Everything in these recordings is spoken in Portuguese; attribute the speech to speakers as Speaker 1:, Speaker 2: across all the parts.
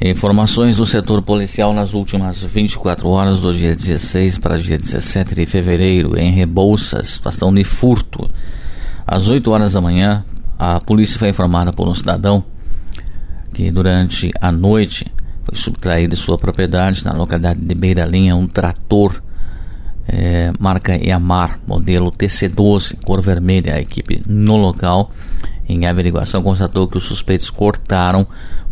Speaker 1: Informações do setor policial nas últimas 24 horas do dia 16 para dia 17 de fevereiro, em Rebouças, situação de furto. Às 8 horas da manhã, a polícia foi informada por um cidadão que durante a noite foi subtraído de sua propriedade na localidade de Beira Linha um trator é, marca Yamar, modelo TC12, cor vermelha. A equipe no local, em averiguação, constatou que os suspeitos cortaram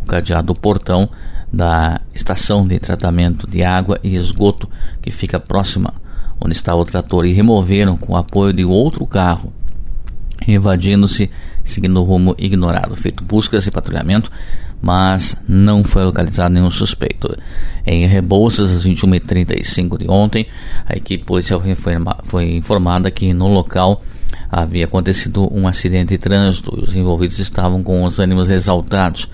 Speaker 1: cadeado do portão da estação de tratamento de água e esgoto que fica próxima onde está o trator e removeram com o apoio de outro carro, invadindo-se seguindo o rumo ignorado. Feito buscas e patrulhamento, mas não foi localizado nenhum suspeito. Em Rebouças, às 21h35 de ontem, a equipe policial foi informada que no local havia acontecido um acidente de trânsito e os envolvidos estavam com os ânimos exaltados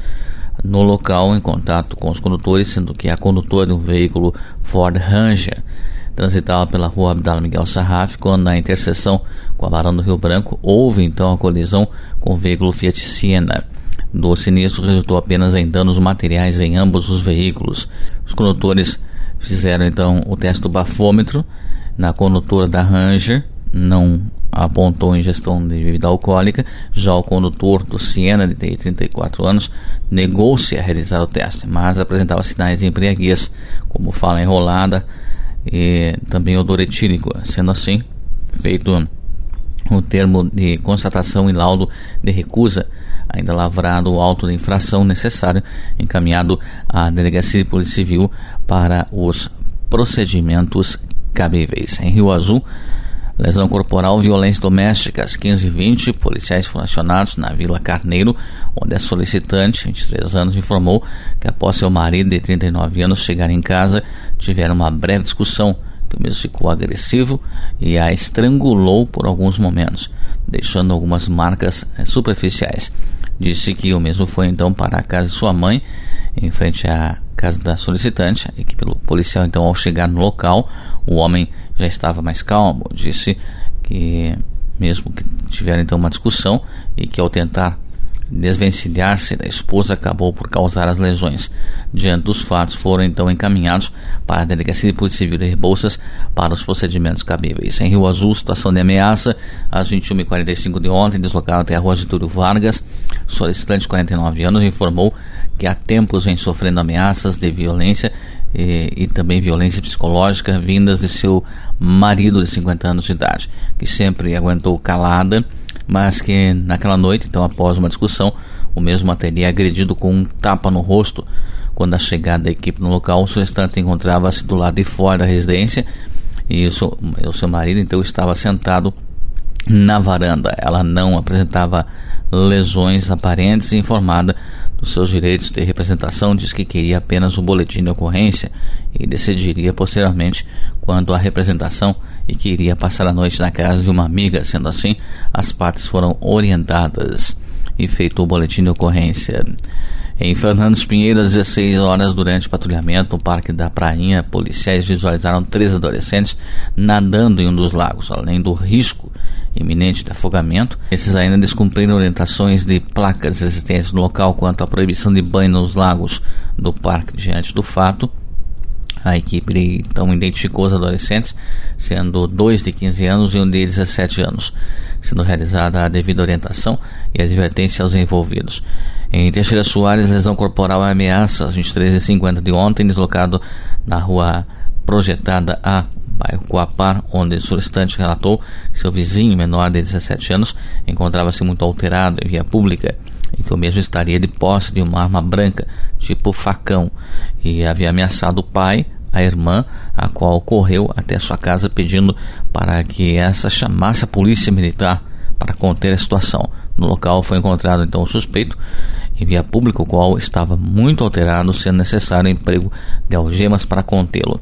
Speaker 1: no local em contato com os condutores, sendo que a condutora de um veículo Ford Ranger transitava pela rua Abdala Miguel Sarraf, quando na interseção com a Barão do Rio Branco houve então a colisão com o veículo Fiat Siena. Do sinistro resultou apenas em danos materiais em ambos os veículos. Os condutores fizeram então o teste do bafômetro na condutora da Ranger, não apontou ingestão de bebida alcoólica, já o condutor do Siena, de 34 anos, negou-se a realizar o teste, mas apresentava sinais de embriaguez, como fala enrolada e também odor etílico. Sendo assim, feito o termo de constatação e laudo de recusa, ainda lavrado o auto de infração necessário, encaminhado à Delegacia de Polícia Civil para os procedimentos cabíveis. Em Rio Azul, Lesão corporal, violência doméstica, às 15h20, policiais foram acionados na Vila Carneiro, onde a solicitante, 23 anos, informou que após seu marido de 39 anos chegar em casa, tiveram uma breve discussão, que o mesmo ficou agressivo e a estrangulou por alguns momentos, deixando algumas marcas eh, superficiais. Disse que o mesmo foi então para a casa de sua mãe, em frente à casa da solicitante. A equipe policial, então, ao chegar no local, o homem já estava mais calmo. Disse que, mesmo que tiveram então uma discussão, e que ao tentar desvencilhar-se da esposa acabou por causar as lesões. Diante dos fatos, foram então encaminhados para a Delegacia de Polícia Civil de Rebouças para os procedimentos cabíveis. Em Rio Azul, situação de ameaça, às 21h45 de ontem, deslocado até a rua Getúlio Vargas, solicitante de 49 anos informou que há tempos vem sofrendo ameaças de violência e, e, também violência psicológica vindas de seu marido de 50 anos de idade, que sempre aguentou calada, mas que naquela noite, então após uma discussão, o mesmo a teria agredido com um tapa no rosto. Quando a chegada da equipe no local, o solicitante encontrava-se do lado de fora da residência e o seu, o seu marido então estava sentado na varanda. Ela não apresentava lesões aparentes e informada dos seus direitos de representação, diz que queria apenas o boletim de ocorrência e decidiria posteriormente quanto à representação e que iria passar a noite na casa de uma amiga. Sendo assim, as partes foram orientadas e feito o boletim de ocorrência. Em Fernandes Pinheiro, às 16 horas, durante patrulhamento no Parque da Prainha, policiais visualizaram três adolescentes nadando em um dos lagos, além do risco iminente de afogamento. Esses ainda descumpriram orientações de placas existentes no local quanto à proibição de banho nos lagos do parque diante do fato. A equipe então identificou os adolescentes, sendo dois de 15 anos e um de 17 anos, sendo realizada a devida orientação e advertência aos envolvidos. Em Teixeira Soares, lesão corporal e ameaça, às 23h50 de ontem, deslocado na rua projetada A bairro Coapar, onde o solicitante relatou que seu vizinho menor de 17 anos encontrava-se muito alterado em via pública e que o mesmo estaria de posse de uma arma branca, tipo facão, e havia ameaçado o pai, a irmã, a qual correu até sua casa pedindo para que essa chamasse a polícia militar para conter a situação. No local foi encontrado então o suspeito em via pública, o qual estava muito alterado, sendo necessário o emprego de algemas para contê-lo.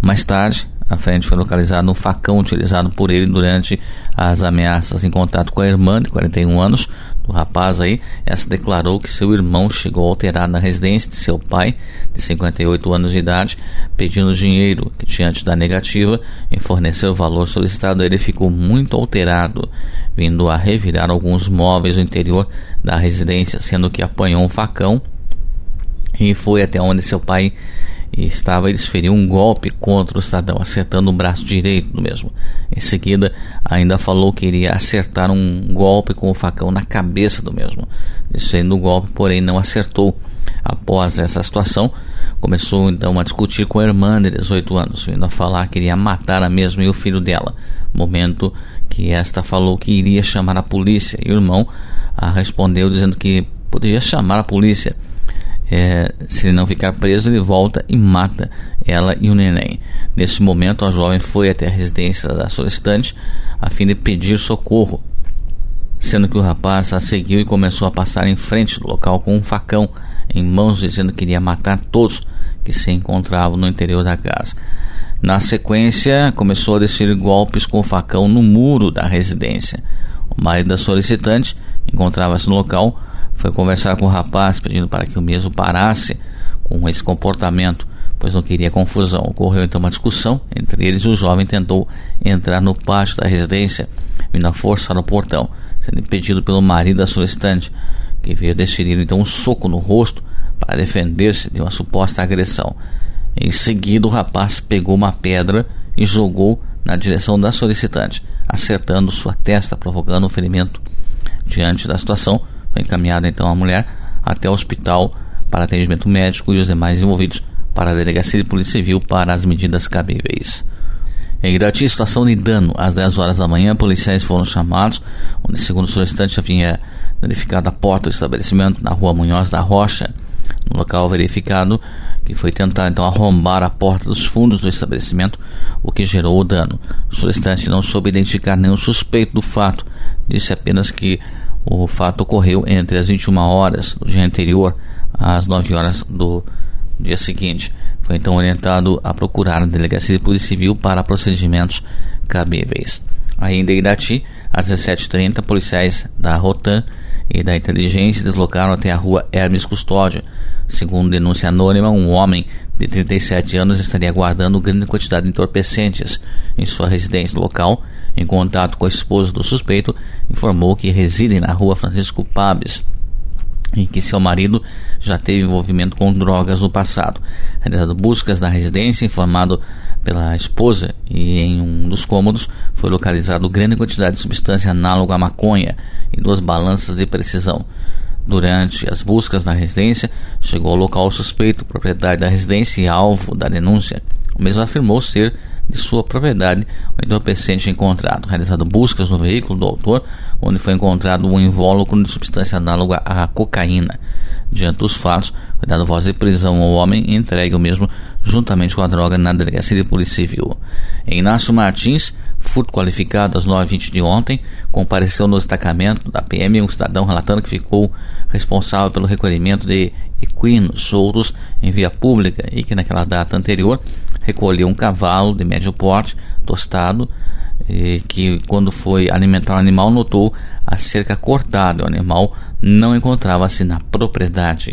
Speaker 1: Mais tarde, a frente foi localizada um facão utilizado por ele durante as ameaças em contato com a irmã de 41 anos do rapaz aí. Essa declarou que seu irmão chegou alterado na residência de seu pai, de 58 anos de idade, pedindo dinheiro, que diante da negativa em fornecer o valor solicitado, ele ficou muito alterado, vindo a revirar alguns móveis no interior da residência, sendo que apanhou um facão e foi até onde seu pai estava e desferiu um golpe contra o cidadão, acertando o braço direito do mesmo. Em seguida, ainda falou que iria acertar um golpe com o facão na cabeça do mesmo, desferindo o golpe, porém não acertou. Após essa situação, começou então a discutir com a irmã de 18 anos, vindo a falar que iria matar a mesma e o filho dela. Momento que esta falou que iria chamar a polícia e o irmão a respondeu dizendo que poderia chamar a polícia é, se ele não ficar preso, ele volta e mata ela e o neném. Nesse momento, a jovem foi até a residência da solicitante a fim de pedir socorro, sendo que o rapaz a seguiu e começou a passar em frente do local com um facão em mãos, dizendo que iria matar todos que se encontravam no interior da casa. Na sequência, começou a descer golpes com o facão no muro da residência. O marido da solicitante encontrava-se no local foi conversar com o rapaz pedindo para que o mesmo parasse com esse comportamento, pois não queria confusão. Ocorreu então uma discussão entre eles e o jovem tentou entrar no pátio da residência, vindo a força no portão, sendo impedido pelo marido da solicitante, que veio desferir então um soco no rosto para defender-se de uma suposta agressão. Em seguida, o rapaz pegou uma pedra e jogou na direção da solicitante, acertando sua testa, provocando um ferimento. Diante da situação, encaminhada então a mulher até o hospital para atendimento médico e os demais envolvidos para a delegacia de polícia civil para as medidas cabíveis. Em Irati, situação de dano. Às 10 horas da manhã, policiais foram chamados, onde, segundo o solicitante, havia danificado a porta do estabelecimento na rua Munhoz da Rocha. No local verificado, que foi tentar então arrombar a porta dos fundos do estabelecimento, o que gerou o dano. O solicitante não soube identificar nenhum suspeito do fato, disse apenas que o fato ocorreu entre as 21 horas do dia anterior às 9 horas do dia seguinte. Foi então orientado a procurar a Delegacia de Polícia Civil para procedimentos cabíveis. Ainda em Irati, às 17h30, policiais da Rotan e da Inteligência deslocaram até a rua Hermes Custódio. Segundo denúncia anônima, um homem de 37 anos estaria guardando grande quantidade de entorpecentes em sua residência local em contato com a esposa do suspeito, informou que residem na rua Francisco Pabes e que seu marido já teve envolvimento com drogas no passado. Realizado buscas na residência, informado pela esposa, e em um dos cômodos foi localizado grande quantidade de substância análoga à maconha e duas balanças de precisão. Durante as buscas na residência, chegou ao local o suspeito, propriedade da residência e alvo da denúncia. O mesmo afirmou ser de sua propriedade o entorpecente encontrado. Realizado buscas no veículo do autor, onde foi encontrado um invólucro de substância análoga à cocaína. Diante dos fatos, foi dado voz de prisão ao homem e entregue o mesmo juntamente com a droga na delegacia de polícia civil. Inácio Martins, furto qualificado às 9h20 de ontem, compareceu no destacamento da PM um cidadão relatando que ficou responsável pelo recolhimento de equinos soltos em via pública e que naquela data anterior recolheu um cavalo de médio porte, tostado, que quando foi alimentar o animal notou a cerca cortada. O animal não encontrava-se na propriedade.